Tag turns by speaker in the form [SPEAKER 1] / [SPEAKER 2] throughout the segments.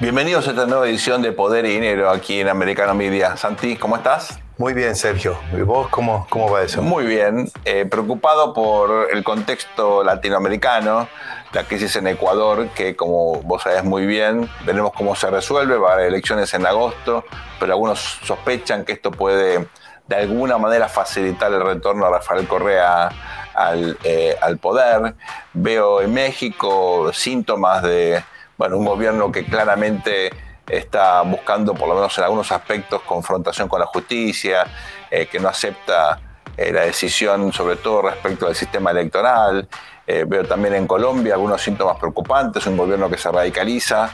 [SPEAKER 1] Bienvenidos a esta nueva edición de Poder y Dinero aquí en Americano Media. Santi, ¿cómo estás?
[SPEAKER 2] Muy bien, Sergio. ¿Y vos cómo, cómo va eso?
[SPEAKER 1] Muy bien. Eh, preocupado por el contexto latinoamericano, la crisis en Ecuador, que como vos sabés muy bien, veremos cómo se resuelve, va a haber elecciones en agosto, pero algunos sospechan que esto puede de alguna manera facilitar el retorno a Rafael Correa al, eh, al poder. Veo en México síntomas de bueno, un gobierno que claramente está buscando, por lo menos en algunos aspectos, confrontación con la justicia, eh, que no acepta eh, la decisión, sobre todo respecto al sistema electoral. Eh, veo también en Colombia algunos síntomas preocupantes, un gobierno que se radicaliza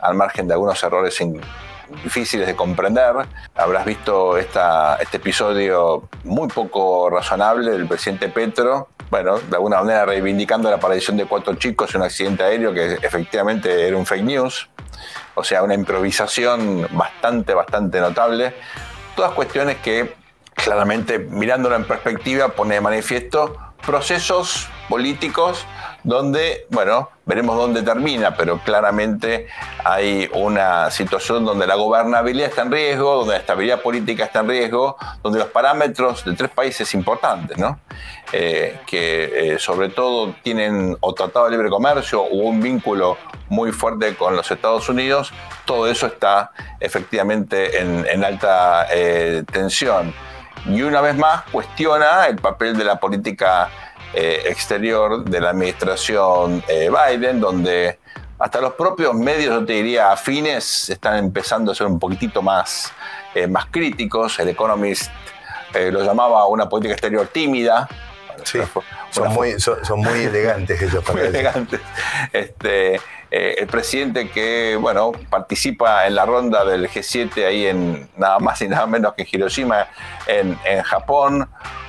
[SPEAKER 1] al margen de algunos errores difíciles de comprender. Habrás visto esta, este episodio muy poco razonable del presidente Petro, bueno, de alguna manera reivindicando la aparición de cuatro chicos en un accidente aéreo que efectivamente era un fake news, o sea, una improvisación bastante, bastante notable. Todas cuestiones que claramente, mirándolo en perspectiva, pone de manifiesto procesos políticos donde, bueno, veremos dónde termina, pero claramente hay una situación donde la gobernabilidad está en riesgo, donde la estabilidad política está en riesgo, donde los parámetros de tres países importantes, ¿no? Eh, que eh, sobre todo tienen o tratado de libre comercio o un vínculo muy fuerte con los Estados Unidos, todo eso está efectivamente en, alta eh, tensión. Y una vez más cuestiona el papel de la política eh, exterior de la administración eh, Biden, donde hasta los propios medios, yo te diría, afines, están empezando a ser un poquitito más, eh, más críticos. El Economist lo llamaba una política exterior tímida.
[SPEAKER 2] Sí, son, muy, son, muy, elegantes ellos.
[SPEAKER 1] Muy elegantes. Este, el presidente que, bueno, participa en la ronda del G7 ahí en nada más y nada menos que Hiroshima, en, en Japón,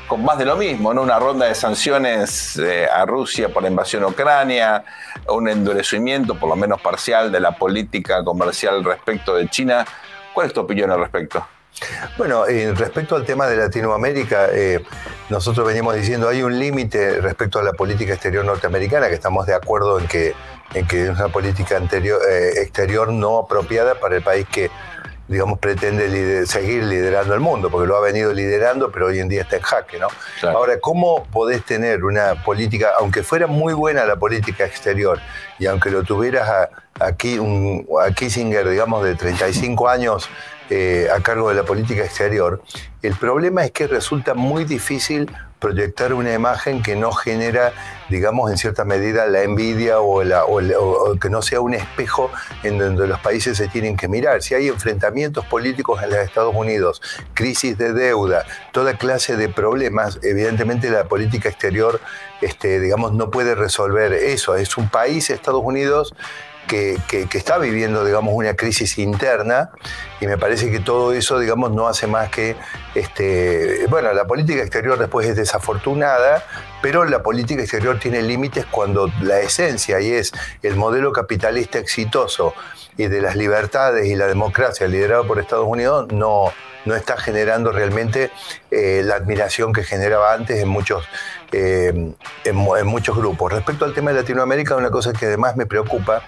[SPEAKER 1] con más de lo mismo, ¿no? Una ronda de sanciones eh, a Rusia por la invasión a Ucrania, un endurecimiento, por lo menos parcial, de la política comercial respecto de China. ¿Cuál es tu opinión al respecto?
[SPEAKER 2] Bueno, respecto al tema de Latinoamérica, eh, nosotros venimos diciendo hay un límite respecto a la política exterior norteamericana, que estamos de acuerdo en que, en que es una política eh, exterior no apropiada para el país que digamos, pretende seguir liderando el mundo, porque lo ha venido liderando, pero hoy en día está en jaque, ¿no? Ahora, ¿cómo podés tener una política, aunque fuera muy buena la política exterior, y aunque lo tuvieras aquí, un, a Kissinger, digamos, de 35 años eh, a cargo de la política exterior, el problema es que resulta muy difícil proyectar una imagen que no genera, digamos, en cierta medida la envidia o, que no sea un espejo en donde los países se tienen que mirar. Si hay enfrentamientos políticos en los Estados Unidos, crisis de deuda, toda clase de problemas, evidentemente la política exterior, este, digamos, no puede resolver eso. Es un país, Estados Unidos, que, está viviendo, digamos, una crisis interna y me parece que todo eso, digamos, no hace más que, este, bueno, la política exterior después es desafortunada, pero la política exterior tiene límites cuando la esencia y es el modelo capitalista exitoso y de las libertades y la democracia liderado por Estados Unidos no, no está generando realmente eh, la admiración que generaba antes en muchos, eh, en, muchos grupos. Respecto al tema de Latinoamérica, una cosa que además me preocupa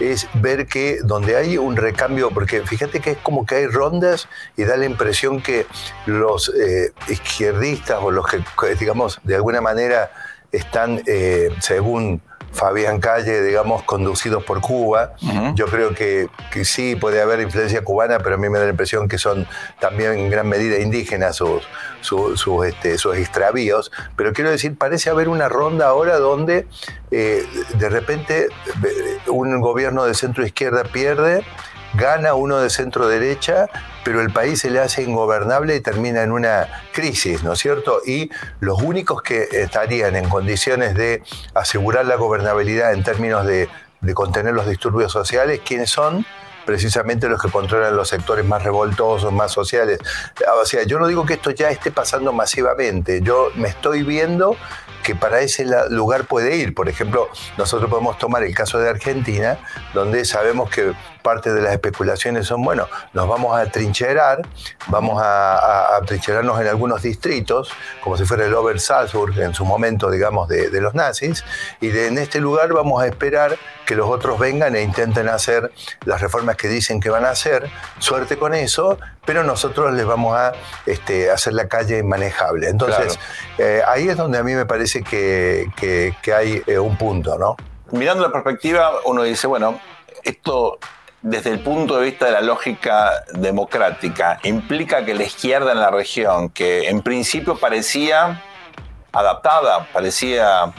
[SPEAKER 2] es ver que donde hay un recambio, porque fíjate que es como que hay rondas y da la impresión que los eh, izquierdistas o los que, digamos, de alguna manera están, según Fabián Calle, digamos, conducidos por Cuba. Yo creo que, sí puede haber influencia cubana, pero a mí me da la impresión que son también en gran medida indígenas sus, sus, este, extravíos. Pero quiero decir, parece haber una ronda ahora donde eh, de repente eh, un gobierno de centro izquierda pierde gana uno de centro derecha, pero el país se le hace ingobernable y termina en una crisis, ¿no es cierto? Y los únicos que estarían en condiciones de asegurar la gobernabilidad en términos de, contener los disturbios sociales, ¿quiénes son? precisamente los que controlan los sectores más revoltosos, más sociales. O sea, yo no digo que esto ya esté pasando masivamente, yo me estoy viendo que para ese lugar puede ir. Por ejemplo, nosotros podemos tomar el caso de Argentina, donde sabemos que parte de las especulaciones son, bueno, nos vamos a trincherar, vamos a, a, trincherarnos en algunos distritos, como si fuera el Ober Salzburg en su momento, digamos, de, los nazis, y en este lugar vamos a esperar que los otros vengan e intenten hacer las reformas que dicen que van a hacer, suerte con eso, pero nosotros les vamos a este, hacer la calle manejable. Entonces, eh, ahí es donde a mí me parece que, hay eh, un punto, ¿no?
[SPEAKER 1] Mirando la perspectiva, uno dice, bueno, esto desde el punto de vista de la lógica democrática, implica que la izquierda en la región, que en principio parecía adaptada, parecía,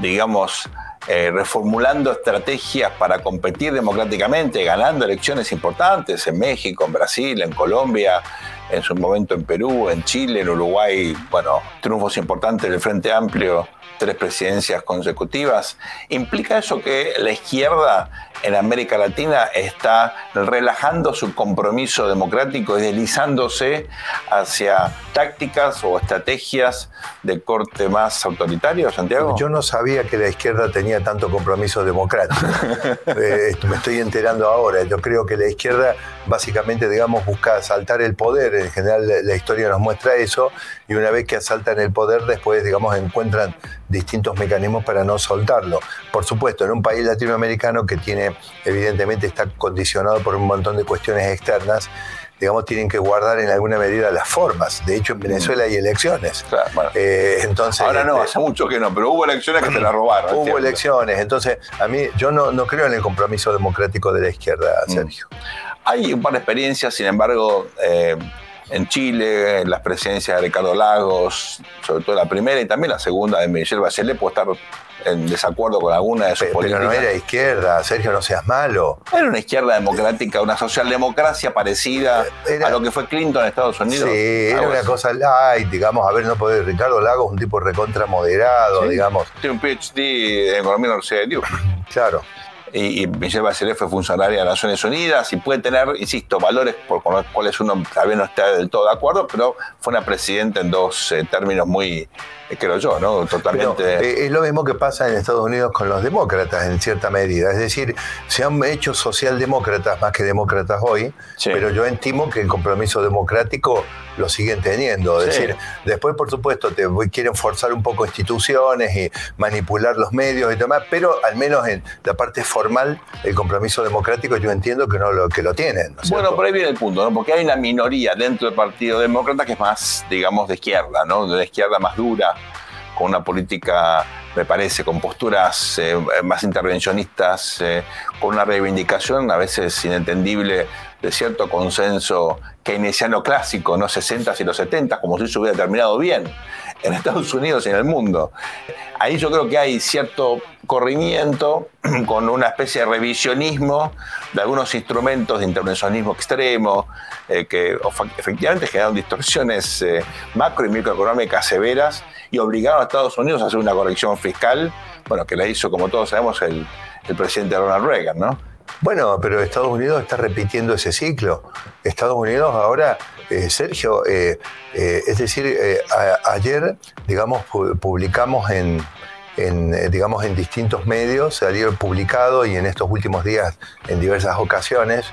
[SPEAKER 1] digamos, eh, reformulando estrategias para competir democráticamente, ganando elecciones importantes en México, en Brasil, en Colombia, en su momento en Perú, en Chile, en Uruguay, bueno, triunfos importantes del Frente Amplio tres presidencias consecutivas. ¿Implica eso que la izquierda en América Latina está relajando su compromiso democrático y deslizándose hacia tácticas o estrategias de corte más autoritario, Santiago?
[SPEAKER 2] Yo no sabía que la izquierda tenía tanto compromiso democrático. Eh, me estoy enterando ahora. Yo creo que la izquierda básicamente, digamos, busca asaltar el poder. En general la historia nos muestra eso. Y una vez que asaltan el poder, después, digamos, encuentran distintos mecanismos para no soltarlo. Por supuesto, en un país latinoamericano que tiene, evidentemente, está condicionado por un montón de cuestiones externas, digamos, tienen que guardar en alguna medida las formas. De hecho, en Venezuela hay elecciones.
[SPEAKER 1] Eh, entonces, Ahora no, este, hace mucho que no, pero hubo elecciones que te la robaron.
[SPEAKER 2] Hubo elecciones. Entonces, a mí, yo no, no creo en el compromiso democrático de la izquierda, mm. Sergio.
[SPEAKER 1] Hay un par de experiencias, sin embargo, eh, en Chile, las presidencias de Ricardo Lagos, sobre todo la primera y también la segunda de Michelle Bachelet, puede estar en desacuerdo con alguna de sus
[SPEAKER 2] pero,
[SPEAKER 1] políticas.
[SPEAKER 2] Pero no era izquierda, Sergio, no seas malo.
[SPEAKER 1] Era una izquierda democrática, una socialdemocracia parecida a lo que fue Clinton en Estados Unidos.
[SPEAKER 2] Sí, era una cosa light, digamos, a ver, no puede Ricardo Lagos, un tipo recontra moderado, digamos.
[SPEAKER 1] Tiene un PhD en economía en la Universidad de Duke.
[SPEAKER 2] Claro
[SPEAKER 1] y, Michelle Bachelet fue funcionaria de Naciones Unidas y puede tener, insisto, valores por, con los cuales uno tal vez no está del todo de acuerdo, pero fue una presidenta en dos eh, términos muy, creo yo, ¿no? Totalmente.
[SPEAKER 2] Eh, es lo mismo que pasa en Estados Unidos con los demócratas, en cierta medida. Es decir, se han hecho socialdemócratas más que demócratas hoy, pero yo estimo que el compromiso democrático lo siguen teniendo. Es decir, después, por supuesto, te quieren forzar un poco instituciones y manipular los medios y demás, pero al menos en la parte formal, el compromiso democrático yo entiendo que no lo, que lo tienen.
[SPEAKER 1] bueno, por ahí viene el punto, ¿no? Porque hay una minoría dentro del Partido Demócrata que es más, digamos, de izquierda, ¿no? De la izquierda más dura, con una política me parece, con posturas eh, más intervencionistas, eh, con una reivindicación a veces inentendible de cierto consenso keynesiano clásico, ¿no? 60 y los 70, como si se hubiera terminado bien en Estados Unidos y en el mundo. Ahí yo creo que hay cierto corrimiento con una especie de revisionismo de algunos instrumentos de intervencionismo extremo eh, que efectivamente generaron distorsiones eh, macro y microeconómicas severas y obligaron a Estados Unidos a hacer una corrección fiscal, bueno, que la hizo, como todos sabemos, el, el presidente Ronald Reagan, ¿no?
[SPEAKER 2] Bueno, pero Estados Unidos está repitiendo ese ciclo. Estados Unidos ahora, eh, Sergio, eh, eh, es decir, ayer, digamos, publicamos en, digamos, en distintos medios, salió publicado y en estos últimos días en diversas ocasiones,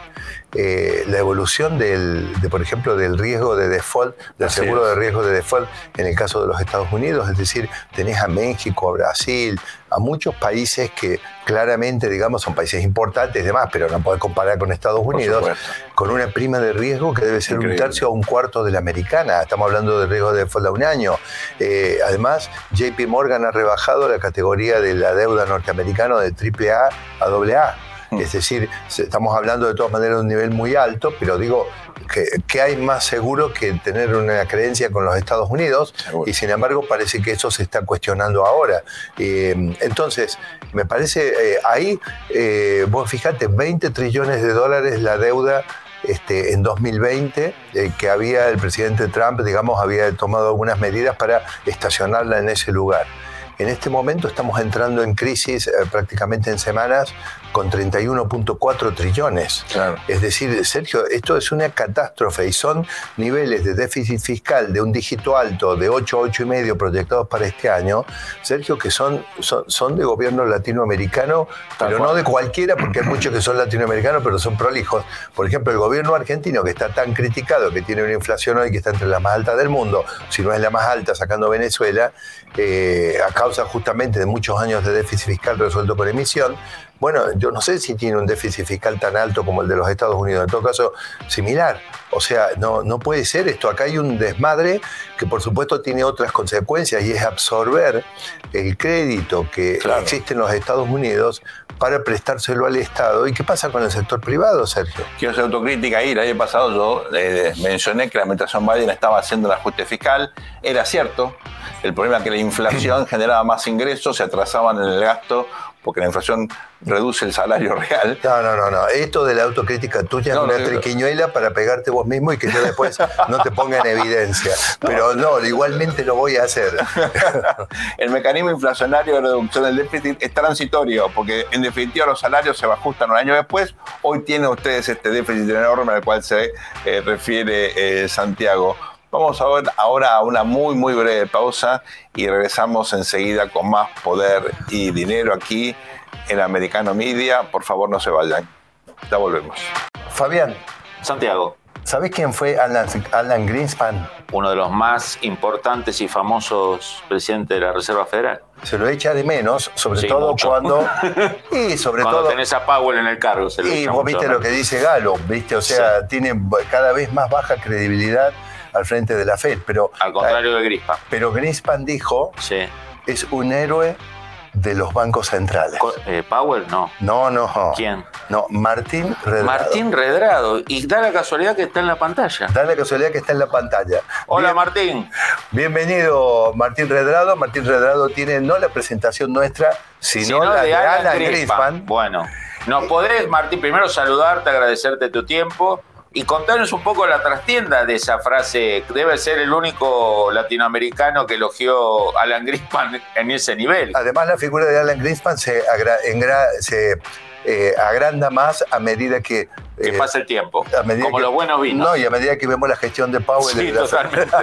[SPEAKER 2] la evolución del, de, por ejemplo, del riesgo de default, del seguro de riesgo de default en el caso de los Estados Unidos, es decir, tenés a México, a Brasil, a muchos países que claramente, digamos, son países importantes y demás, pero no puede comparar con Estados Unidos, con una prima de riesgo que debe ser un tercio o un cuarto de la americana. Estamos hablando de riesgo de default a un año. Eh, además, JP Morgan ha rebajado la categoría de la deuda norteamericana de AAA a AA. Mm. Es decir, estamos hablando de todas maneras de un nivel muy alto, pero digo, que, hay más seguro que tener una creencia con los Estados Unidos y sin embargo parece que eso se está cuestionando ahora. Eh, entonces, me parece, eh, ahí, eh, vos fíjate, 20 trillones de dólares la deuda este, en 2020, que había el presidente Trump, digamos, había tomado algunas medidas para estacionarla en ese lugar. En este momento estamos entrando en crisis prácticamente en semanas con 31.4 trillones. Es decir, Sergio, esto es una catástrofe y son niveles de déficit fiscal de un dígito alto de 8, 8 y medio proyectados para este año, Sergio, que son, son, de gobierno latinoamericano, pero no de cualquiera, porque hay muchos que son latinoamericanos, pero son prolijos. Por ejemplo, el gobierno argentino, que está tan criticado, que tiene una inflación hoy que está entre las más altas del mundo, si no es la más alta, sacando Venezuela, eh, a causa justamente de muchos años de déficit fiscal resuelto por emisión, bueno, yo no sé si tiene un déficit fiscal tan alto como el de los Estados Unidos, en todo caso, similar. O sea, no, no puede ser esto. Acá hay un desmadre que por supuesto tiene otras consecuencias y es absorber el crédito que existe en los Estados Unidos para prestárselo al Estado. ¿Y qué pasa con el sector privado, Sergio?
[SPEAKER 1] Quiero hacer autocrítica ahí. El año pasado yo eh, mencioné que la administración Biden estaba haciendo el ajuste fiscal. Era cierto. El problema es que la inflación generaba más ingresos, se atrasaban en el gasto porque la inflación reduce el salario real.
[SPEAKER 2] No, no, no, no. Esto de la autocrítica tuya es una triquiñuela para pegarte vos mismo y que yo después no te ponga en evidencia. Pero no, igualmente lo voy a hacer.
[SPEAKER 1] el mecanismo inflacionario de reducción del déficit es transitorio, porque en definitiva los salarios se ajustan un año después. Hoy tienen ustedes este déficit enorme al cual se eh, refiere eh, Santiago. Vamos a ver ahora a una muy, muy breve pausa y regresamos enseguida con más poder y dinero aquí en Americano Media. Por favor, no se vayan. Ya volvemos.
[SPEAKER 2] Fabián.
[SPEAKER 3] Santiago.
[SPEAKER 2] ¿Sabés quién fue Alan, Greenspan?
[SPEAKER 3] Uno de los más importantes y famosos presidentes de la Reserva Federal.
[SPEAKER 2] Se lo echa de menos, sobre todo cuando.
[SPEAKER 3] y sobre cuando todo. tenés a Powell en el cargo. Se
[SPEAKER 2] lo y vos viste lo que dice Galo, ¿viste? O sea, tiene cada vez más baja credibilidad al frente de la Fed. Pero,
[SPEAKER 3] al contrario de Grispan.
[SPEAKER 2] Pero Grispan dijo, sí. es un héroe de los bancos centrales.
[SPEAKER 3] Eh, ¿Powell? No.
[SPEAKER 2] No, no.
[SPEAKER 3] ¿Quién?
[SPEAKER 2] No, Martín Redrado.
[SPEAKER 3] Martín Redrado. Y da la casualidad que está en la pantalla.
[SPEAKER 2] Da la casualidad que está en la pantalla.
[SPEAKER 3] Hola, Martín.
[SPEAKER 2] Bienvenido, Martín Redrado. Martín Redrado tiene no la presentación nuestra, sino, la de, Alan, Grispan.
[SPEAKER 3] Bueno, nos podés, Martín, primero saludarte, agradecerte tu tiempo y contarnos un poco la trastienda de esa frase. Debe ser el único latinoamericano que elogió a Alan Greenspan en ese nivel.
[SPEAKER 2] Además, la figura de Alan Greenspan se, eh, agranda más a medida que...
[SPEAKER 3] Que eh, pasa el tiempo, como los buenos vinos.
[SPEAKER 2] No, y a medida que vemos la gestión de Powell.
[SPEAKER 3] Sí, totalmente.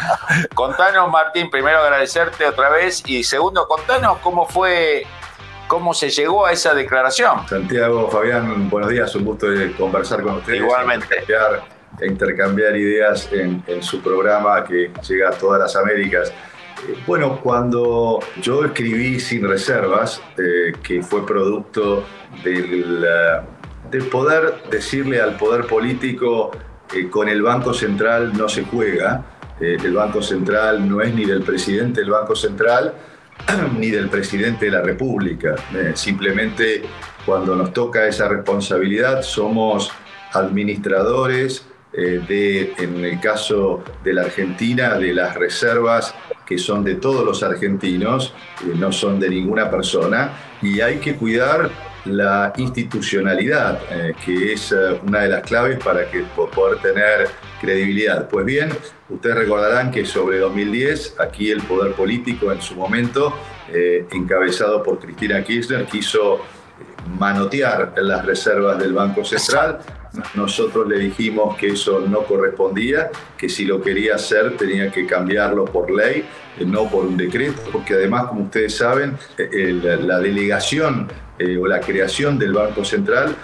[SPEAKER 3] contanos, Martín, primero agradecerte otra vez y segundo, contanos cómo fue cómo se llegó a esa declaración.
[SPEAKER 4] Santiago, Fabián, buenos días, un gusto de conversar con ustedes.
[SPEAKER 3] Igualmente.
[SPEAKER 4] Intercambiar, e intercambiar ideas en, su programa que llega a todas las Américas. Eh, bueno, cuando yo escribí Sin Reservas, eh, que fue producto del, de poder decirle al poder político que con el Banco Central no se juega, eh, el Banco Central no es ni del presidente del Banco Central, ni del presidente de la República. Eh, simplemente cuando nos toca esa responsabilidad somos administradores eh, de, en el caso de la Argentina, de las reservas que son de todos los argentinos, eh, no son de ninguna persona, y hay que cuidar la institucionalidad, eh, que es eh, una de las claves para que, poder tener credibilidad. Pues bien, ustedes recordarán que sobre 2010, aquí el poder político en su momento, eh, encabezado por Cristina Kirchner, quiso manotear las reservas del Banco Central. Nosotros le dijimos que eso no correspondía, que si lo quería hacer tenía que cambiarlo por ley, no por un decreto, porque además, como ustedes saben, la delegación eh, o la creación del Banco Central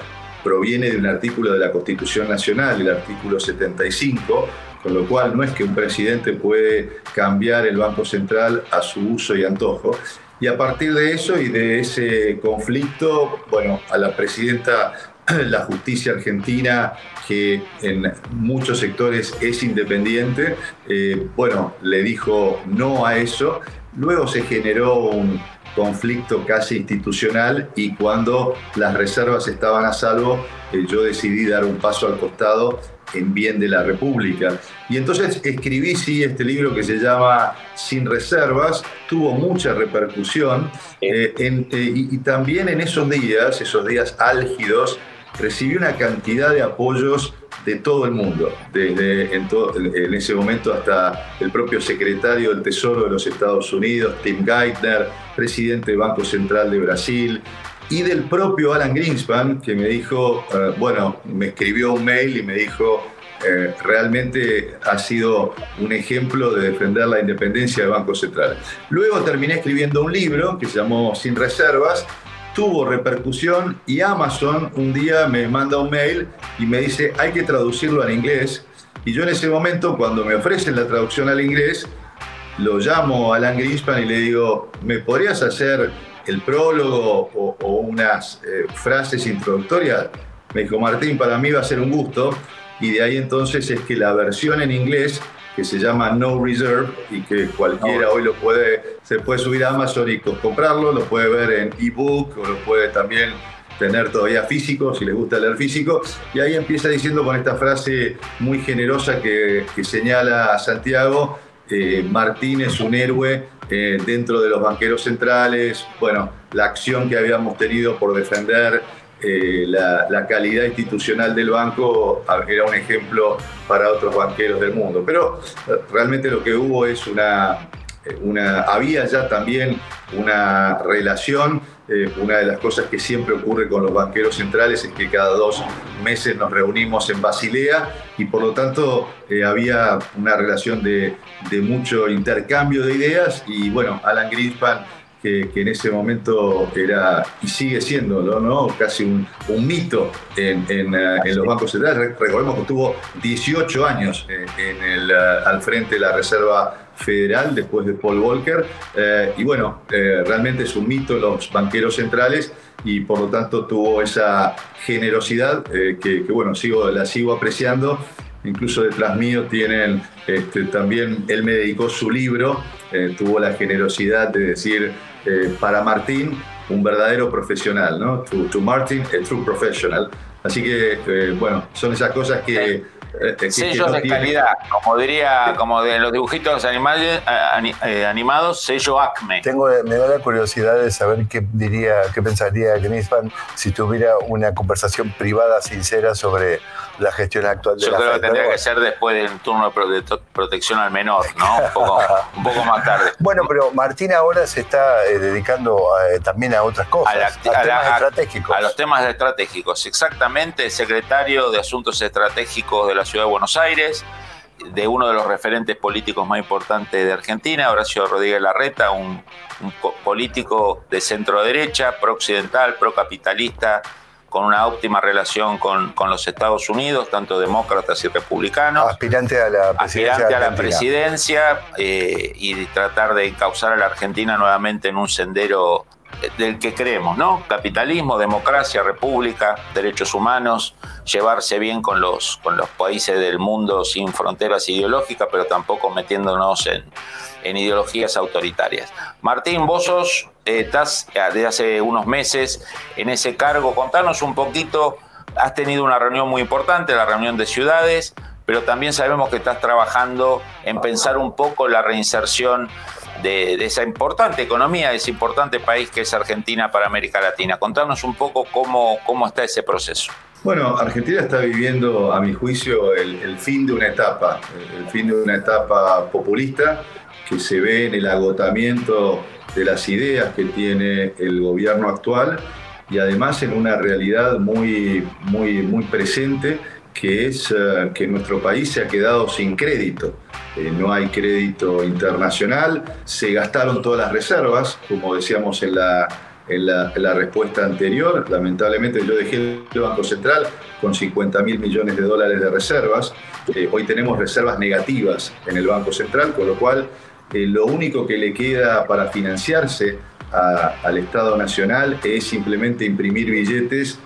[SPEAKER 4] proviene de un artículo de la Constitución Nacional, el artículo 75, con lo cual no es que un presidente puede cambiar el Banco Central a su uso y antojo. Y a partir de eso y de ese conflicto, bueno, a la presidenta la justicia argentina, que en muchos sectores es independiente, eh, bueno, le dijo no a eso. Luego se generó un, conflicto casi institucional y cuando las reservas estaban a salvo, eh, yo decidí dar un paso al costado en bien de la República. Y entonces escribí, sí, este libro que se llama Sin Reservas, tuvo mucha repercusión eh, eh, y, también en esos días, esos días álgidos, recibí una cantidad de apoyos de todo el mundo, desde en, en, ese momento hasta el propio secretario del Tesoro de los Estados Unidos, Tim Geithner, presidente del Banco Central de Brasil, y del propio Alan Greenspan, que me dijo, eh, bueno, me escribió un mail y me dijo, eh, realmente ha sido un ejemplo de defender la independencia del Banco Central. Luego terminé escribiendo un libro que se llamó Sin Reservas, tuvo repercusión y Amazon un día me manda un mail y me dice hay que traducirlo al inglés. Y yo en ese momento, cuando me ofrecen la traducción al inglés, lo llamo a Alan Greenspan y le digo, ¿me podrías hacer el prólogo o, unas eh, frases introductorias? Me dijo, Martín, para mí va a ser un gusto y de ahí entonces es que la versión en inglés que se llama No Reserve y que cualquiera hoy lo puede, se puede subir a Amazon y comprarlo, lo puede ver en ebook o lo puede también tener todavía físico, si le gusta leer físico. Y ahí empieza diciendo con esta frase muy generosa que, señala a Santiago, eh, Martín es un héroe eh, dentro de los banqueros centrales, bueno, la acción que habíamos tenido por defender eh, la, calidad institucional del banco era un ejemplo para otros banqueros del mundo. Pero eh, realmente lo que hubo es una, eh, una había ya también una relación. una de las cosas que siempre ocurre con los banqueros centrales es que cada dos meses nos reunimos en Basilea y por lo tanto había una relación de, de mucho intercambio de ideas y bueno, Alan Greenspan que, en ese momento era y sigue siendo ¿no? casi un, mito en, eh, en, los bancos centrales. Recordemos que estuvo 18 años eh, en el, eh, al frente de la Reserva Federal después de Paul Volcker. y bueno, realmente es un mito los banqueros centrales y por lo tanto tuvo esa generosidad que, bueno, sigo, la sigo apreciando incluso detrás mío tienen, este, también él me dedicó su libro, tuvo la generosidad de decir, eh, para Martín un verdadero profesional, ¿no? To, Martin, a true professional. Así que, eh, bueno, son esas cosas que...
[SPEAKER 3] Eh, sellos de calidad, como diría, como de los dibujitos animales, animados, sello Acme.
[SPEAKER 2] Tengo, me da la curiosidad de saber qué diría, qué pensaría Greenspan si tuviera una conversación privada sincera sobre la gestión actual de
[SPEAKER 3] Yo
[SPEAKER 2] la
[SPEAKER 3] creo que tendría que ser después del turno de protección al menor, ¿no? Un poco, más tarde.
[SPEAKER 2] Bueno, pero Martín ahora se está eh, dedicando eh, también a otras cosas, a, temas estratégicos.
[SPEAKER 3] A los temas estratégicos, exactamente, secretario de Asuntos Estratégicos de la Ciudad de Buenos Aires, de uno de los referentes políticos más importantes de Argentina, Horacio Rodríguez Larreta, un, un político de centro derecha, pro-occidental, pro-capitalista, con una óptima relación con, los Estados Unidos, tanto demócratas y republicanos.
[SPEAKER 2] Aspirante a la presidencia.
[SPEAKER 3] Aspirante a la presidencia eh, y tratar de encauzar a la Argentina nuevamente en un sendero del que creemos, ¿no? Capitalismo, democracia, república, derechos humanos, llevarse bien con los, con los países del mundo sin fronteras ideológicas, pero tampoco metiéndonos en, en ideologías autoritarias. Martín, vos sos, eh, estás eh, desde hace unos meses en ese cargo. Contanos un poquito, has tenido una reunión muy importante, la reunión de ciudades, pero también sabemos que estás trabajando en pensar un poco la reinserción de, esa importante economía, de ese importante país que es Argentina para América Latina. Contanos un poco cómo, cómo está ese proceso.
[SPEAKER 4] Bueno, Argentina está viviendo, a mi juicio, el, fin de una etapa, el fin de una etapa populista que se ve en el agotamiento de las ideas que tiene el gobierno actual y además en una realidad muy, muy, muy presente que es eh, que nuestro país se ha quedado sin crédito. Eh, no hay crédito internacional, se gastaron todas las reservas, como decíamos en la, en la, respuesta anterior. Lamentablemente yo dejé el Banco Central con 50 mil millones de dólares de reservas. Eh, hoy tenemos reservas negativas en el Banco Central, con lo cual lo único que le queda para financiarse al Estado Nacional es simplemente imprimir billetes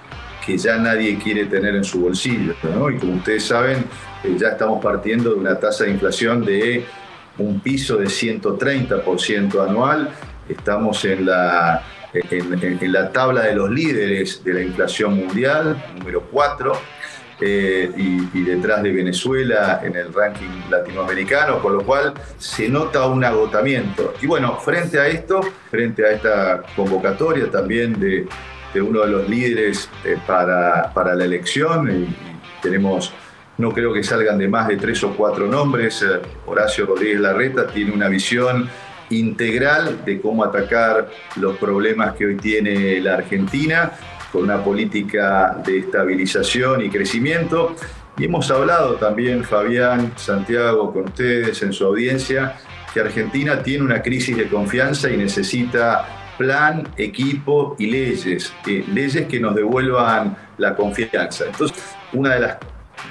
[SPEAKER 4] que ya nadie quiere tener en su bolsillo. Y como ustedes saben, eh, ya estamos partiendo de una tasa de inflación de un piso de 130% anual. Estamos en la, en, la tabla de los líderes de la inflación mundial, número 4. Eh, y, y, detrás de Venezuela en el ranking latinoamericano, con lo cual se nota un agotamiento. Y bueno, frente a esto, frente a esta convocatoria también de, de uno de los líderes eh, para, para, la elección y, tenemos, no creo que salgan de más de tres o cuatro nombres. Eh, Horacio Rodríguez Larreta tiene una visión integral de cómo atacar los problemas que hoy tiene la Argentina, con una política de estabilización y crecimiento. Y hemos hablado también, Fabián, Santiago, con ustedes en su audiencia, que Argentina tiene una crisis de confianza y necesita plan, equipo y leyes, eh, leyes que nos devuelvan la confianza. Entonces, una de las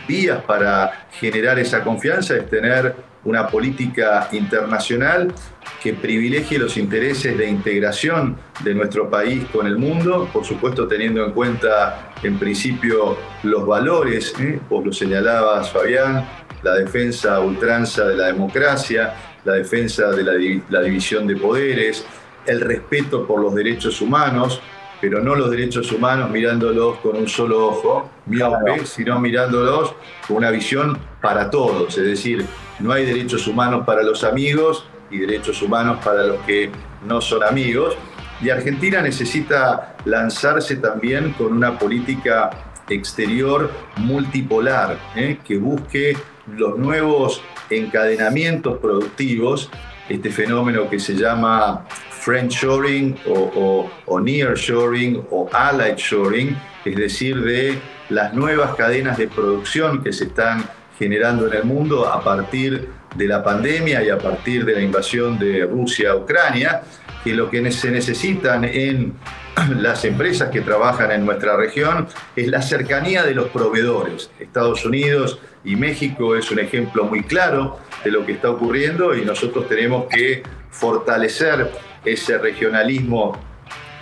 [SPEAKER 4] vías para generar esa confianza es tener una política internacional que privilegie los intereses de integración de nuestro país con el mundo, por supuesto teniendo en cuenta en principio los valores, ¿eh? vos lo señalabas Fabián, la defensa ultranza de la democracia, la defensa de la, división de poderes, el respeto por los derechos humanos, pero no los derechos humanos mirándolos con un solo ojo, miope, sino mirándolos con una visión para todos. Es decir, no hay derechos humanos para los amigos y derechos humanos para los que no son amigos. Y Argentina necesita lanzarse también con una política exterior multipolar, ¿eh? que busque los nuevos encadenamientos productivos, este fenómeno que se llama friendshoring o, o, nearshoring o allied shoring, es decir, de las nuevas cadenas de producción que se están generando en el mundo a partir de la pandemia y a partir de la invasión de Rusia a Ucrania, que lo que se necesitan en las empresas que trabajan en nuestra región es la cercanía de los proveedores. Estados Unidos y México es un ejemplo muy claro de lo que está ocurriendo y nosotros tenemos que fortalecer ese regionalismo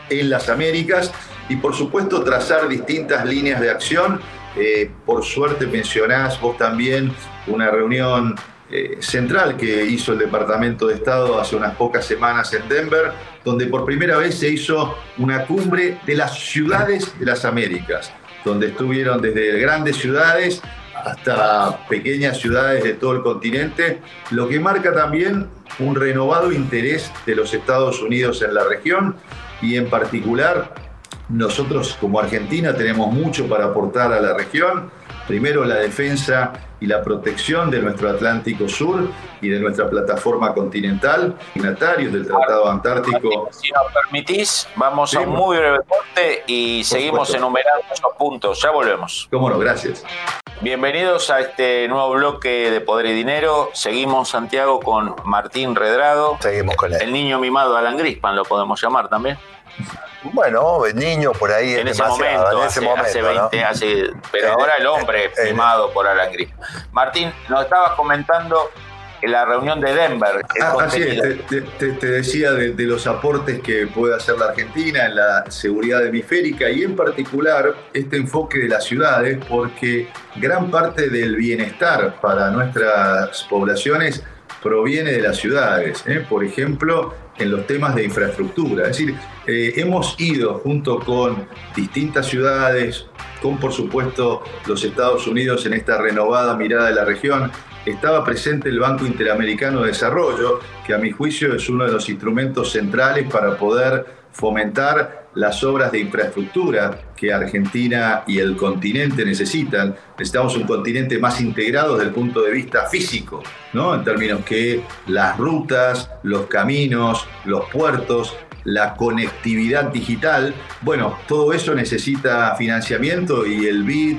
[SPEAKER 4] en las Américas y por supuesto trazar distintas líneas de acción. Eh, por suerte mencionás vos también una reunión eh, central que hizo el Departamento de Estado hace unas pocas semanas en Denver, donde por primera vez se hizo una cumbre de las ciudades de las Américas, donde estuvieron desde grandes ciudades hasta pequeñas ciudades de todo el continente, lo que marca también un renovado interés de los Estados Unidos en la región y en particular nosotros como Argentina tenemos mucho para aportar a la región. Primero la defensa y la protección de nuestro Atlántico Sur y de nuestra plataforma continental, signatarios del Tratado Antártico.
[SPEAKER 3] Si nos permitís, vamos a un muy breve corte y seguimos enumerando esos puntos. Ya volvemos.
[SPEAKER 4] Cómo no, gracias.
[SPEAKER 3] Bienvenidos a este nuevo bloque de Poder y Dinero. Seguimos, Santiago, con Martín Redrado.
[SPEAKER 2] Seguimos con él.
[SPEAKER 3] El niño mimado Alan Grispan, lo podemos llamar también.
[SPEAKER 2] Bueno, niño por ahí
[SPEAKER 3] en ese momento, en ese hace, 20, hace, pero ahora el hombre mimado por Alan Grispan. Martín, nos estabas comentando en la reunión de Denver.
[SPEAKER 4] Ah, así es, te, decía de, los aportes que puede hacer la Argentina en la seguridad hemisférica y en particular este enfoque de las ciudades, porque gran parte del bienestar para nuestras poblaciones proviene de las ciudades. ¿eh? Por ejemplo, en los temas de infraestructura. Es decir, eh, hemos ido junto con distintas ciudades, con por supuesto los Estados Unidos en esta renovada mirada de la región, estaba presente el Banco Interamericano de Desarrollo, que a mi juicio es uno de los instrumentos centrales para poder fomentar las obras de infraestructura que Argentina y el continente necesitan. Necesitamos un continente más integrado desde el punto de vista físico, ¿no? en términos que las rutas, los caminos, los puertos, la conectividad digital, bueno, todo eso necesita financiamiento y el BID,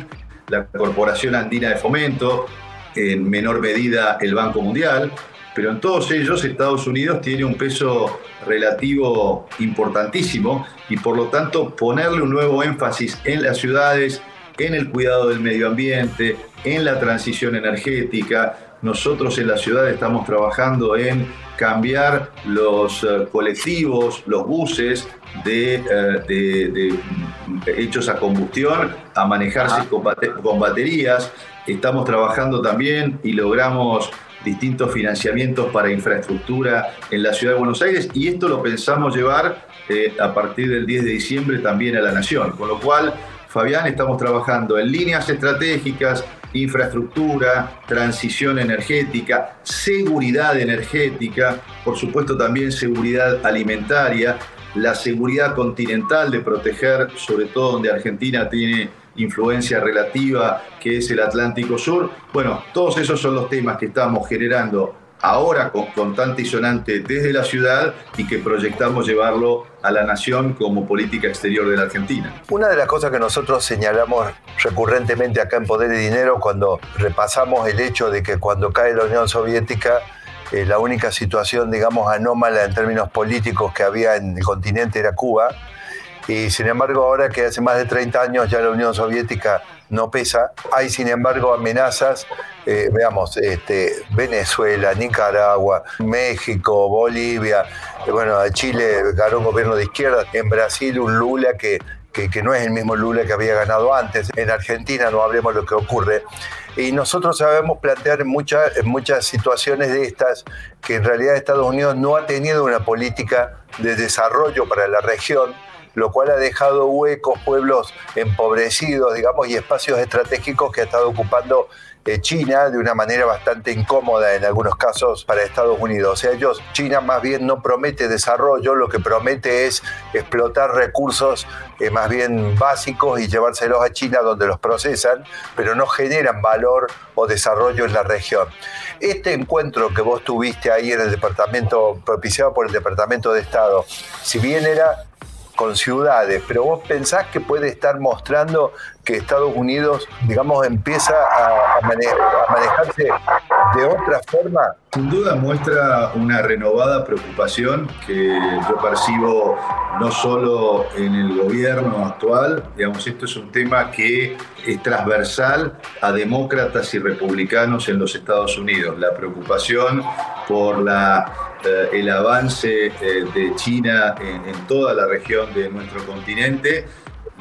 [SPEAKER 4] la Corporación Andina de Fomento, en menor medida el Banco Mundial, pero en todos ellos Estados Unidos tiene un peso relativo importantísimo y por lo tanto ponerle un nuevo énfasis en las ciudades, en el cuidado del medio ambiente, en la transición energética. Nosotros en la ciudad estamos trabajando en cambiar los eh, colectivos, los buses de, eh, hechos a combustión a manejarse con baterías Estamos trabajando también y logramos distintos financiamientos para infraestructura en la ciudad de Buenos Aires y esto lo pensamos llevar eh, a partir del 10 de diciembre también a la Nación. Con lo cual, Fabián, estamos trabajando en líneas estratégicas, infraestructura, transición energética, seguridad energética, por supuesto también seguridad alimentaria, la seguridad continental de proteger, sobre todo donde Argentina tiene influencia relativa que es el Atlántico Sur. Bueno, todos esos son los temas que estamos generando ahora constante y sonante desde la ciudad y que proyectamos llevarlo a la nación como política exterior de la Argentina.
[SPEAKER 2] Una de las cosas que nosotros señalamos recurrentemente acá en Poder y Dinero cuando repasamos el hecho de que cuando cae la Unión Soviética eh, la única situación, digamos, anómala en términos políticos que había en el continente era Cuba. Y sin embargo, ahora que hace más de 30 años ya la Unión Soviética no pesa, hay sin embargo amenazas, eh, veamos, este, Venezuela, Nicaragua, México, Bolivia, eh, bueno, Chile ganó un gobierno de izquierda, en Brasil un Lula que que, no es el mismo Lula que había ganado antes. En Argentina no hablemos lo que ocurre. Y nosotros sabemos plantear muchas, muchas situaciones de estas que en realidad Estados Unidos no ha tenido una política de desarrollo para la región, lo cual ha dejado huecos, pueblos empobrecidos, digamos, y espacios estratégicos que ha estado ocupando China de una manera bastante incómoda en algunos casos para Estados Unidos. O sea, ellos, China más bien no promete desarrollo, lo que promete es explotar recursos eh, más bien básicos y llevárselos a China donde los procesan, pero no generan valor o desarrollo en la región. Este encuentro que vos tuviste ahí en el departamento, propiciado por el Departamento de Estado, si bien era con ciudades, pero vos pensás que puede estar mostrando que Estados Unidos, digamos, empieza a, manejarse de otra forma?
[SPEAKER 4] Sin duda muestra una renovada preocupación que yo percibo no solo en el gobierno actual, digamos, esto es un tema que es transversal a demócratas y republicanos en los Estados Unidos. La preocupación por la, eh, el avance eh, de China en, en toda la región de nuestro continente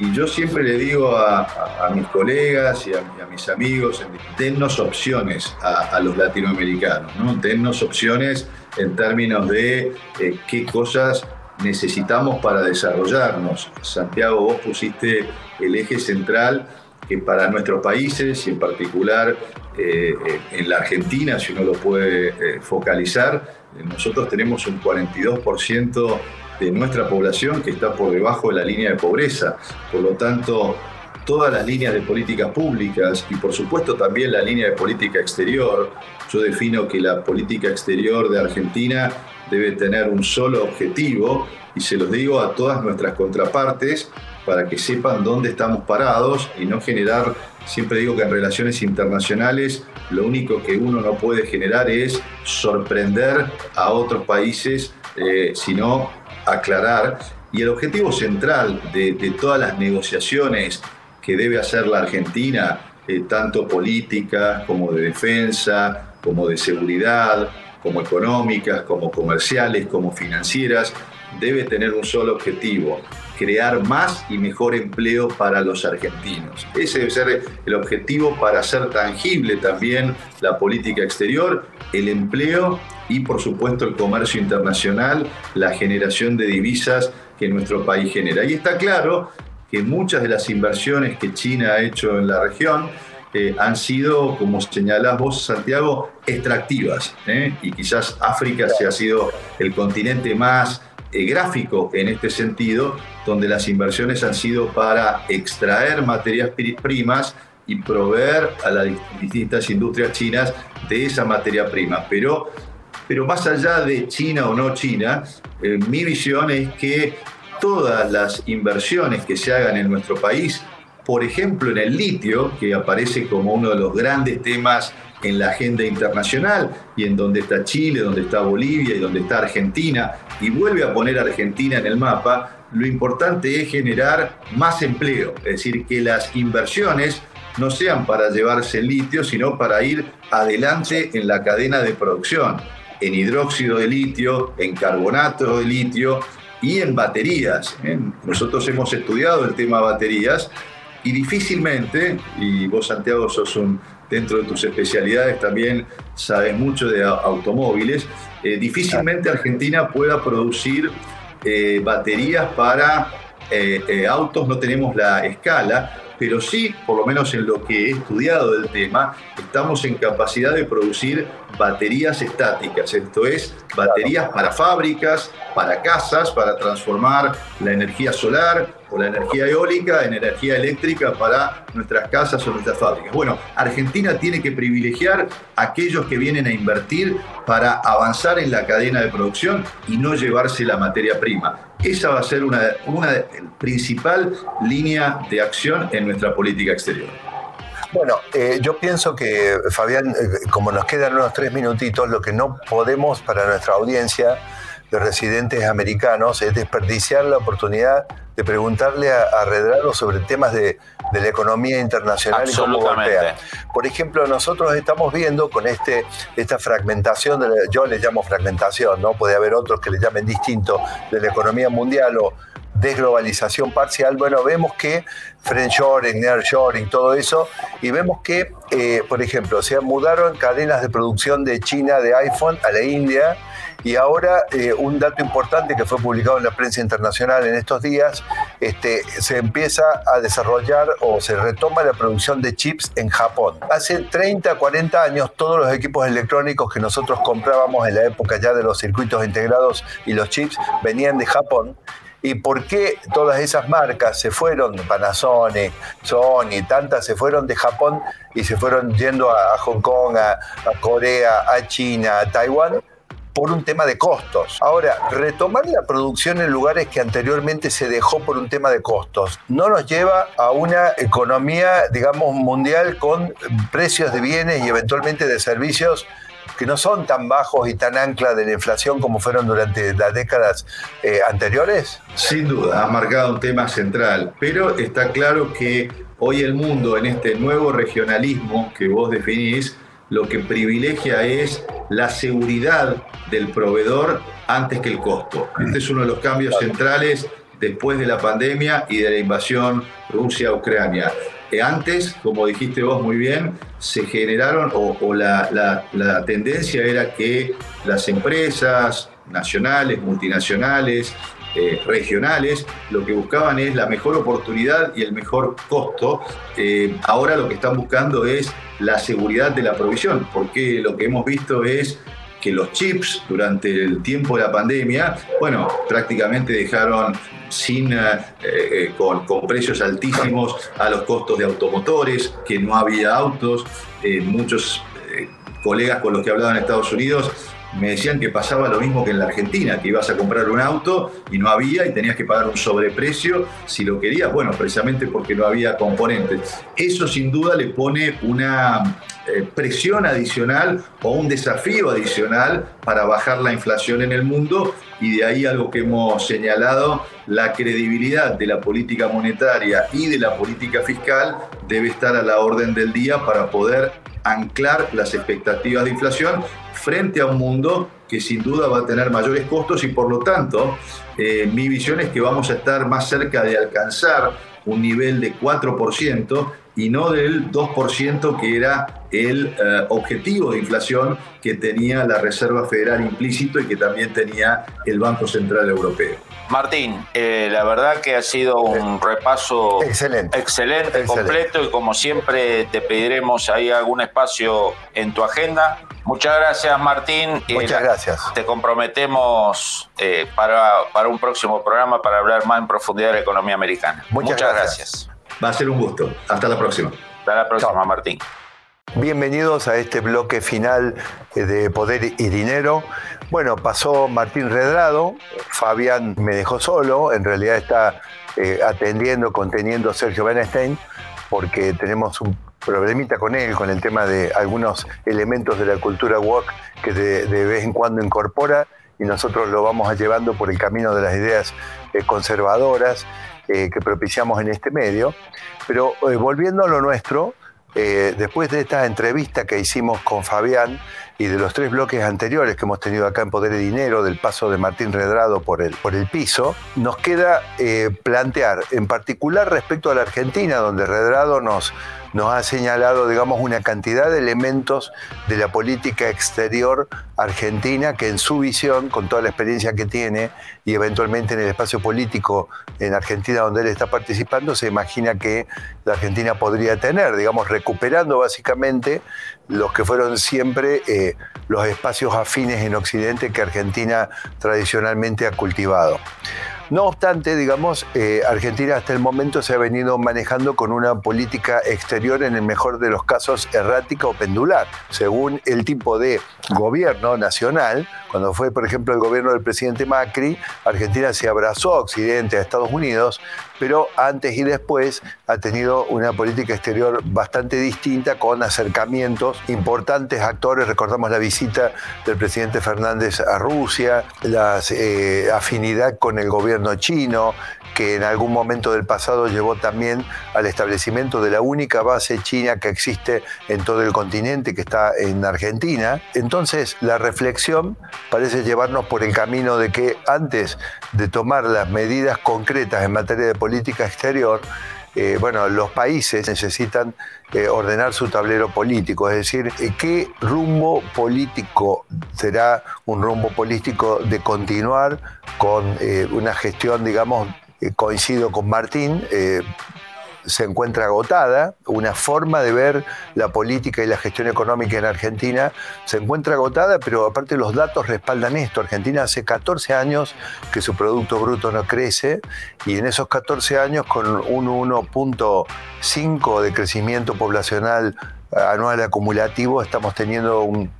[SPEAKER 4] y yo siempre le digo a, mis colegas y a, mis amigos, dennos opciones a, los latinoamericanos, ¿no? dennos opciones en términos de eh, qué cosas necesitamos para desarrollarnos. Santiago, vos pusiste el eje central que para nuestros países y en particular eh, eh, en la Argentina, si uno lo puede focalizar, nosotros tenemos un 42% de nuestra población que está por debajo de la línea de pobreza. Por lo tanto, todas las líneas de políticas públicas y por supuesto también la línea de política exterior, yo defino que la política exterior de Argentina debe tener un solo objetivo y se los digo a todas nuestras contrapartes para que sepan dónde estamos parados y no generar, siempre digo que en relaciones internacionales lo único que uno no puede generar es sorprender a otros países, eh, sino aclarar. Y el objetivo central de, todas las negociaciones que debe hacer la Argentina, eh, tanto políticas como de defensa, como de seguridad, como económicas, como comerciales, como financieras, debe tener un solo objetivo, crear más y mejor empleo para los argentinos. Ese debe ser el objetivo para hacer tangible también la política exterior, el empleo y por supuesto el comercio internacional, la generación de divisas que nuestro país genera. Y está claro que muchas de las inversiones que China ha hecho en la región eh, han sido, como señalás vos, Santiago, extractivas. ¿eh? Y quizás África se ha sido el continente más eh, gráfico en este sentido, donde las inversiones han sido para extraer materias primas y proveer a las distintas industrias chinas de esa materia prima. Pero, pero más allá de China o no China, eh, mi visión es que todas las inversiones que se hagan en nuestro país, por ejemplo en el litio, que aparece como uno de los grandes temas en la agenda internacional y en donde está Chile, donde está Bolivia y donde está Argentina, y vuelve a poner Argentina en el mapa, lo importante es generar más empleo, es decir, que las inversiones no sean para llevarse el litio, sino para ir adelante en la cadena de producción, en hidróxido de litio, en carbonato de litio y en baterías. ¿eh? Nosotros hemos estudiado el tema baterías y difícilmente, y vos Santiago sos un dentro de tus especialidades también sabes mucho de automóviles, eh, difícilmente Argentina pueda producir eh, baterías para eh, autos, no tenemos la escala, pero sí, por lo menos en lo que he estudiado del tema, estamos en capacidad de producir baterías estáticas, esto es, baterías para fábricas, para casas, para transformar la energía solar o la energía eólica en energía eléctrica para nuestras casas o nuestras fábricas. Bueno, Argentina tiene que privilegiar a aquellos que vienen a invertir para avanzar en la cadena de producción y no llevarse la materia prima. Esa va a ser una, una principal línea de acción en nuestra política exterior.
[SPEAKER 2] Bueno, eh, yo pienso que, Fabián, eh, como nos quedan unos tres minutitos, lo que no podemos para nuestra audiencia de residentes americanos es desperdiciar la oportunidad de preguntarle a, a Redrado sobre temas de, de, la economía internacional y cómo golpea. Por ejemplo, nosotros estamos viendo con este, esta fragmentación, de yo le llamo fragmentación, ¿no? Puede haber otros que le llamen distinto, de la economía mundial o desglobalización parcial, bueno, vemos que friendshoring, nearshoring, todo eso, y vemos que, eh, por ejemplo, se mudaron cadenas de producción de China de iPhone a la India, y ahora eh, un dato importante que fue publicado en la prensa internacional en estos días, este, se empieza a desarrollar o se retoma la producción de chips en Japón. Hace 30, 40 años todos los equipos electrónicos que nosotros comprábamos en la época ya de los circuitos integrados y los chips venían de Japón. Y por qué todas esas marcas se fueron, Panasonic, Sony, tantas se fueron de Japón y se fueron yendo a, Hong Kong, a, Corea, a China, a Taiwán, por un tema de costos. Ahora, retomar la producción en lugares que anteriormente se dejó por un tema de costos no nos lleva a una economía, digamos, mundial con precios de bienes y eventualmente de servicios que no son tan bajos y tan ancla de la inflación como fueron durante las décadas eh, anteriores?
[SPEAKER 4] Sin duda, ha marcado un tema central, pero está claro que hoy el mundo en este nuevo regionalismo que vos definís, lo que privilegia es la seguridad del proveedor antes que el costo. Este es uno de los cambios centrales después de la pandemia y de la invasión Rusia-Ucrania antes, como dijiste vos muy bien, se generaron, o, la, tendencia era que las empresas nacionales, multinacionales, eh, regionales, lo que buscaban es la mejor oportunidad y el mejor costo. Eh, ahora lo que están buscando es la seguridad de la provisión, porque lo que hemos visto es que los chips durante el tiempo de la pandemia, bueno, prácticamente dejaron sin, eh, eh, con, precios altísimos a los costos de automotores, que no había autos. Muchos colegas con los que hablaba en Estados Unidos me decían que pasaba lo mismo que en la Argentina, que ibas a comprar un auto y no había y tenías que pagar un sobreprecio si lo querías, bueno, precisamente porque no había componentes. Eso sin duda le pone una eh, presión adicional o un desafío adicional para bajar la inflación en el mundo y de ahí algo que hemos señalado, la credibilidad de la política monetaria y de la política fiscal debe estar a la orden del día para poder anclar las expectativas de inflación frente a un mundo que sin duda va a tener mayores costos y por lo tanto eh, mi visión es que vamos a estar más cerca de alcanzar un nivel de 4% y no del 2% que era el eh, objetivo de inflación que tenía la Reserva Federal implícito y que también tenía el Banco Central Europeo.
[SPEAKER 3] Martín, eh, la verdad que ha sido un repaso excelente. excelente, completo y como siempre te pediremos ahí algún espacio en tu agenda. Muchas gracias Martín.
[SPEAKER 2] Muchas gracias.
[SPEAKER 3] Te comprometemos eh, para, para, un próximo programa para hablar más en profundidad de la economía americana.
[SPEAKER 2] Muchas, gracias.
[SPEAKER 4] Va a ser un gusto. Hasta la próxima.
[SPEAKER 3] Hasta la próxima, Martín.
[SPEAKER 2] Bienvenidos a este bloque final de Poder y Dinero. Bueno, pasó Martín Redrado, Fabián me dejó solo, en realidad está eh, atendiendo, conteniendo Sergio Benestein, porque tenemos un problemita con él, con el tema de algunos elementos de la cultura walk que de, vez en cuando incorpora y nosotros lo vamos llevando por el camino de las ideas eh, conservadoras eh, que propiciamos en este medio. Pero volviendo a lo nuestro, eh, después de esta entrevista que hicimos con Fabián y de los tres bloques anteriores que hemos tenido acá en Poder y Dinero, del paso de Martín Redrado por el, por el piso, nos queda eh, plantear, en particular respecto a la Argentina, donde Redrado nos, nos ha señalado, digamos, una cantidad de elementos de la política exterior argentina que en su visión, con toda la experiencia que tiene y eventualmente en el espacio político en Argentina donde él está participando, se imagina que la Argentina podría tener, digamos, recuperando básicamente los que fueron siempre eh, los espacios afines en Occidente que Argentina tradicionalmente ha cultivado. No obstante, digamos, eh, Argentina hasta el momento se ha venido manejando con una política exterior en el mejor de los casos errática o pendular, según el tipo de gobierno nacional. Cuando fue, por ejemplo, el gobierno del presidente Macri, Argentina se abrazó a Occidente, a Estados Unidos, pero antes y después ha tenido una política exterior bastante distinta con acercamientos, importantes actores, recordamos la visita del presidente Fernández a Rusia, la eh, afinidad con el gobierno chino, que en algún momento del pasado llevó también al establecimiento de la única base china que existe en todo el continente, que está en Argentina. Entonces, la reflexión parece llevarnos por el camino de que antes de tomar las medidas concretas en materia de política exterior, eh, bueno, los países necesitan eh, ordenar su tablero político, es decir, eh, qué rumbo político será un rumbo político de continuar con una gestión, digamos, coincido con Martín, se encuentra agotada, una forma de ver la política y la gestión económica en Argentina se encuentra agotada, pero aparte los datos respaldan esto. Argentina hace 14 años que su Producto Bruto no crece y en esos 14 años con un 1.5 de crecimiento poblacional anual acumulativo estamos teniendo un,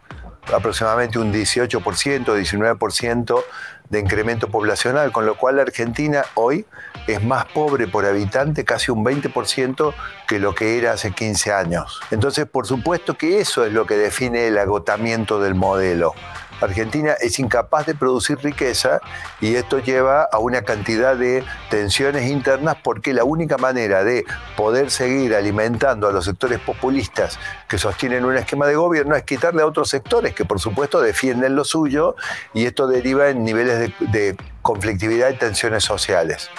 [SPEAKER 2] aproximadamente un 18%, 19% de incremento poblacional, con lo cual Argentina hoy es más pobre por habitante, casi un 20% que lo que era hace 15 años. Entonces, por supuesto que eso es lo que define el agotamiento del modelo. Argentina es incapaz de producir riqueza y esto lleva a una cantidad de tensiones internas porque la única manera de poder seguir alimentando a los sectores populistas que sostienen un esquema de gobierno es quitarle a otros sectores que por supuesto defienden lo suyo y esto deriva en niveles de, conflictividad y tensiones sociales.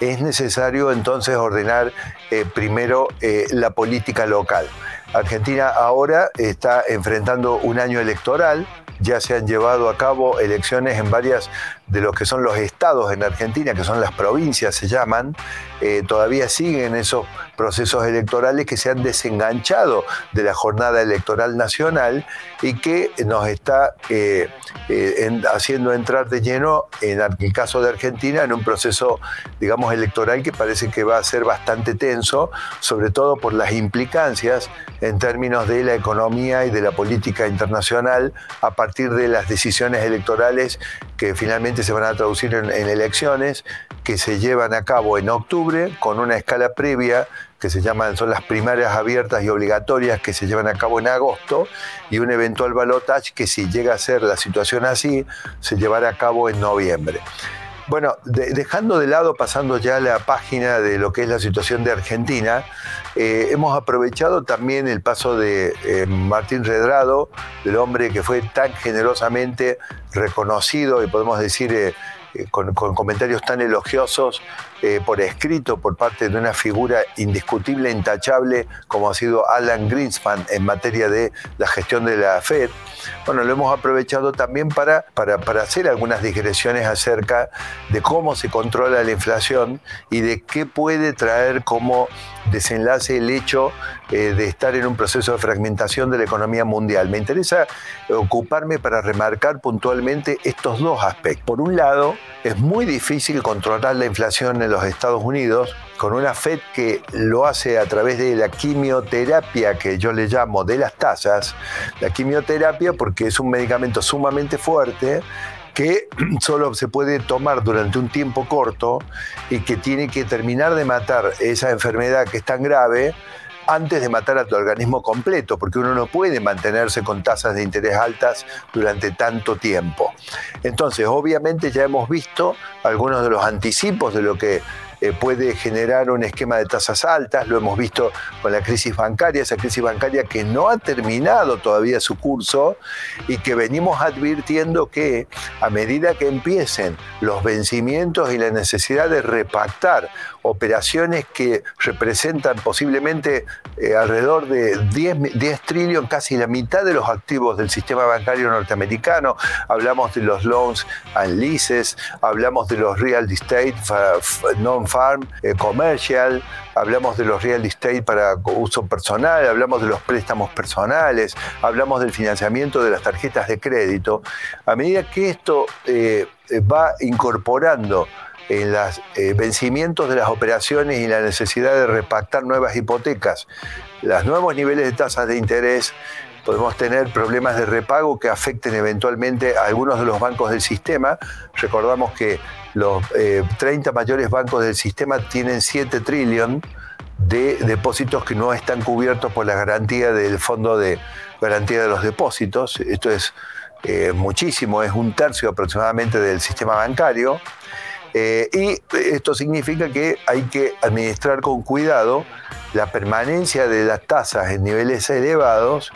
[SPEAKER 2] Es necesario entonces ordenar eh, primero eh, la política local. Argentina ahora está enfrentando un año electoral, ya se han llevado a cabo elecciones en varias de lo que son los estados en Argentina, que son las provincias, se llaman, eh, todavía siguen esos procesos electorales que se han desenganchado de la jornada electoral nacional y que nos está eh, eh, haciendo entrar de lleno, en el caso de Argentina, en un proceso, digamos, electoral que parece que va a ser bastante tenso, sobre todo por las implicancias en términos de la economía y de la política internacional a partir de las decisiones electorales que finalmente se van a traducir en, elecciones que se llevan a cabo en octubre con una escala previa que se llaman, son las primarias abiertas y obligatorias que se llevan a cabo en agosto y un eventual balotage que si llega a ser la situación así, se llevará a cabo en noviembre. Bueno, dejando de lado, pasando ya a la página de lo que es la situación de Argentina, eh, hemos aprovechado también el paso de eh, Martín Redrado, del hombre que fue tan generosamente reconocido y podemos decir eh, con, comentarios tan elogiosos por escrito por parte de una figura indiscutible, intachable, como ha sido Alan Greenspan en materia de la gestión de la Fed. Bueno, lo hemos aprovechado también para, para, para hacer algunas digresiones acerca de cómo se controla la inflación y de qué puede traer como desenlace el hecho eh, de estar en un proceso de fragmentación de la economía mundial. Me interesa ocuparme para remarcar puntualmente estos dos aspectos. Por un lado, es muy difícil controlar la inflación en los Estados Unidos con una FED que lo hace a través de la quimioterapia que yo le llamo de las tasas. La quimioterapia porque es un medicamento sumamente fuerte que solo se puede tomar durante un tiempo corto y que tiene que terminar de matar esa enfermedad que es tan grave antes de matar a tu organismo completo, porque uno no puede mantenerse con tasas de interés altas durante tanto tiempo. Entonces, obviamente ya hemos visto algunos de los anticipos de lo que eh, puede generar un esquema de tasas altas, lo hemos visto con la crisis bancaria, esa crisis bancaria que no ha terminado todavía su curso y que venimos advirtiendo que a medida que empiecen los vencimientos y la necesidad de repactar operaciones que representan posiblemente eh, alrededor de 10, 10 trillones, casi la mitad de los activos del sistema bancario norteamericano. Hablamos de los loans and leases, hablamos de los real estate non-farm, eh, commercial, hablamos de los real estate para uso personal, hablamos de los préstamos personales, hablamos del financiamiento de las tarjetas de crédito. A medida que esto eh, va incorporando en los eh, vencimientos de las operaciones y la necesidad de repactar nuevas hipotecas, los nuevos niveles de tasas de interés, podemos tener problemas de repago que afecten eventualmente a algunos de los bancos del sistema. Recordamos que los 30 eh, mayores bancos del sistema tienen 7 trillones de depósitos que no están cubiertos por la garantía del Fondo de Garantía de los Depósitos. Esto es eh, muchísimo, es un tercio aproximadamente del sistema bancario. Eh, y esto significa que hay que administrar con cuidado la permanencia de las tasas en niveles elevados,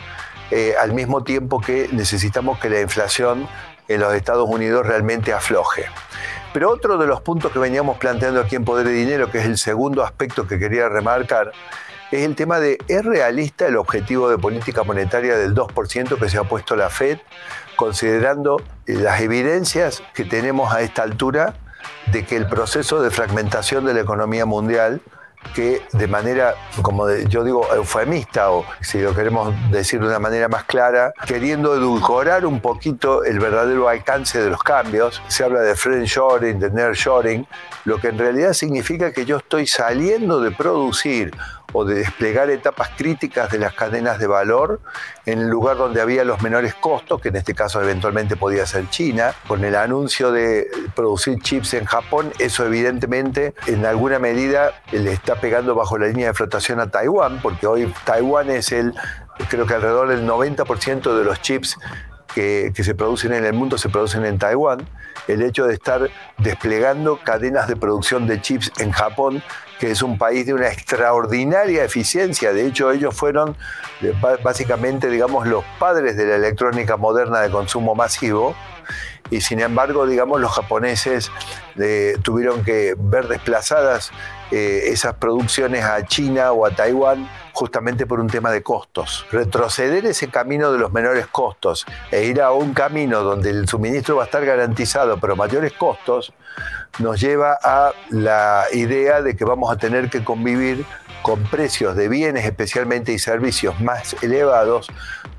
[SPEAKER 2] eh, al mismo tiempo que necesitamos que la inflación en los Estados Unidos realmente afloje. Pero otro de los puntos que veníamos planteando aquí en Poder de Dinero, que es el segundo aspecto que quería remarcar, es el tema de, ¿es realista el objetivo de política monetaria del 2% que se ha puesto la Fed, considerando las evidencias que tenemos a esta altura de que el proceso de fragmentación de la economía mundial que de manera, como yo digo, eufemista, o si lo queremos decir de una manera más clara, queriendo edulcorar un poquito el verdadero alcance de los cambios. Se habla de friendshoring, de nearshoring, lo que en realidad significa que yo estoy saliendo de producir o de desplegar etapas críticas de las cadenas de valor en el lugar donde había los menores costos, que en este caso eventualmente podía ser China. Con el anuncio de producir chips en Japón, eso evidentemente en alguna medida le está pegando bajo la línea de flotación a Taiwán, porque hoy Taiwán es el, creo que alrededor del 90% de los chips que, se producen en el mundo se producen en Taiwán, el hecho de estar desplegando cadenas de producción de chips en Japón que es un país de una extraordinaria eficiencia. De hecho, ellos fueron eh, básicamente, digamos, los padres de la electrónica moderna de consumo masivo. Y sin embargo, digamos, los japoneses eh, tuvieron que ver desplazadas eh, esas producciones a China o a Taiwán justamente por un tema de costos. Retroceder ese camino de los menores costos e ir a un camino donde el suministro va a estar garantizado, pero mayores costos, nos lleva a la idea de que vamos a tener que convivir con precios de bienes especialmente y servicios más elevados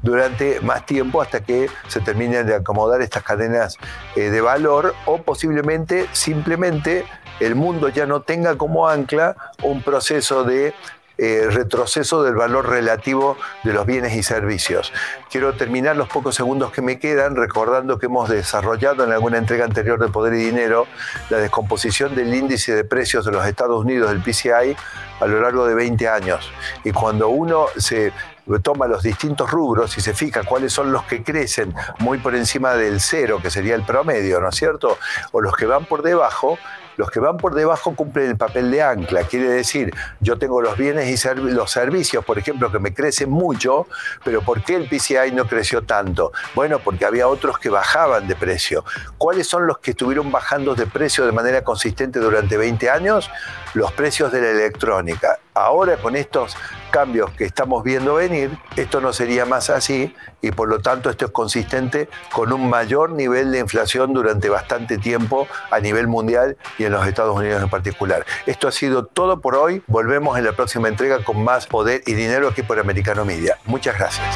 [SPEAKER 2] durante más tiempo hasta que se terminen de acomodar estas cadenas eh, de valor o posiblemente simplemente el mundo ya no tenga como ancla un proceso de eh, retroceso del valor relativo de los bienes y servicios. Quiero terminar los pocos segundos que me quedan recordando que hemos desarrollado en alguna entrega anterior de Poder y Dinero la descomposición del índice de precios de los Estados Unidos, del PCI, a lo largo de 20 años. Y cuando uno se toma los distintos rubros y se fija cuáles son los que crecen muy por encima del cero, que sería el promedio, ¿no es cierto? O los que van por debajo, los que van por debajo cumplen el papel de ancla. Quiere decir, yo tengo los bienes y los servicios, por ejemplo, que me crecen mucho, pero ¿por qué el PCI no creció tanto? Bueno, porque había otros que bajaban de precio. ¿Cuáles son los que estuvieron bajando de precio de manera consistente durante 20 años? Los precios de la electrónica. Ahora con estos cambios que estamos viendo venir, esto no sería más así y por lo tanto esto es consistente con un mayor nivel de inflación durante bastante tiempo a nivel mundial y en los Estados Unidos en particular. Esto ha sido todo por hoy. Volvemos en la próxima entrega con más poder y dinero aquí por Americano Media. Muchas gracias.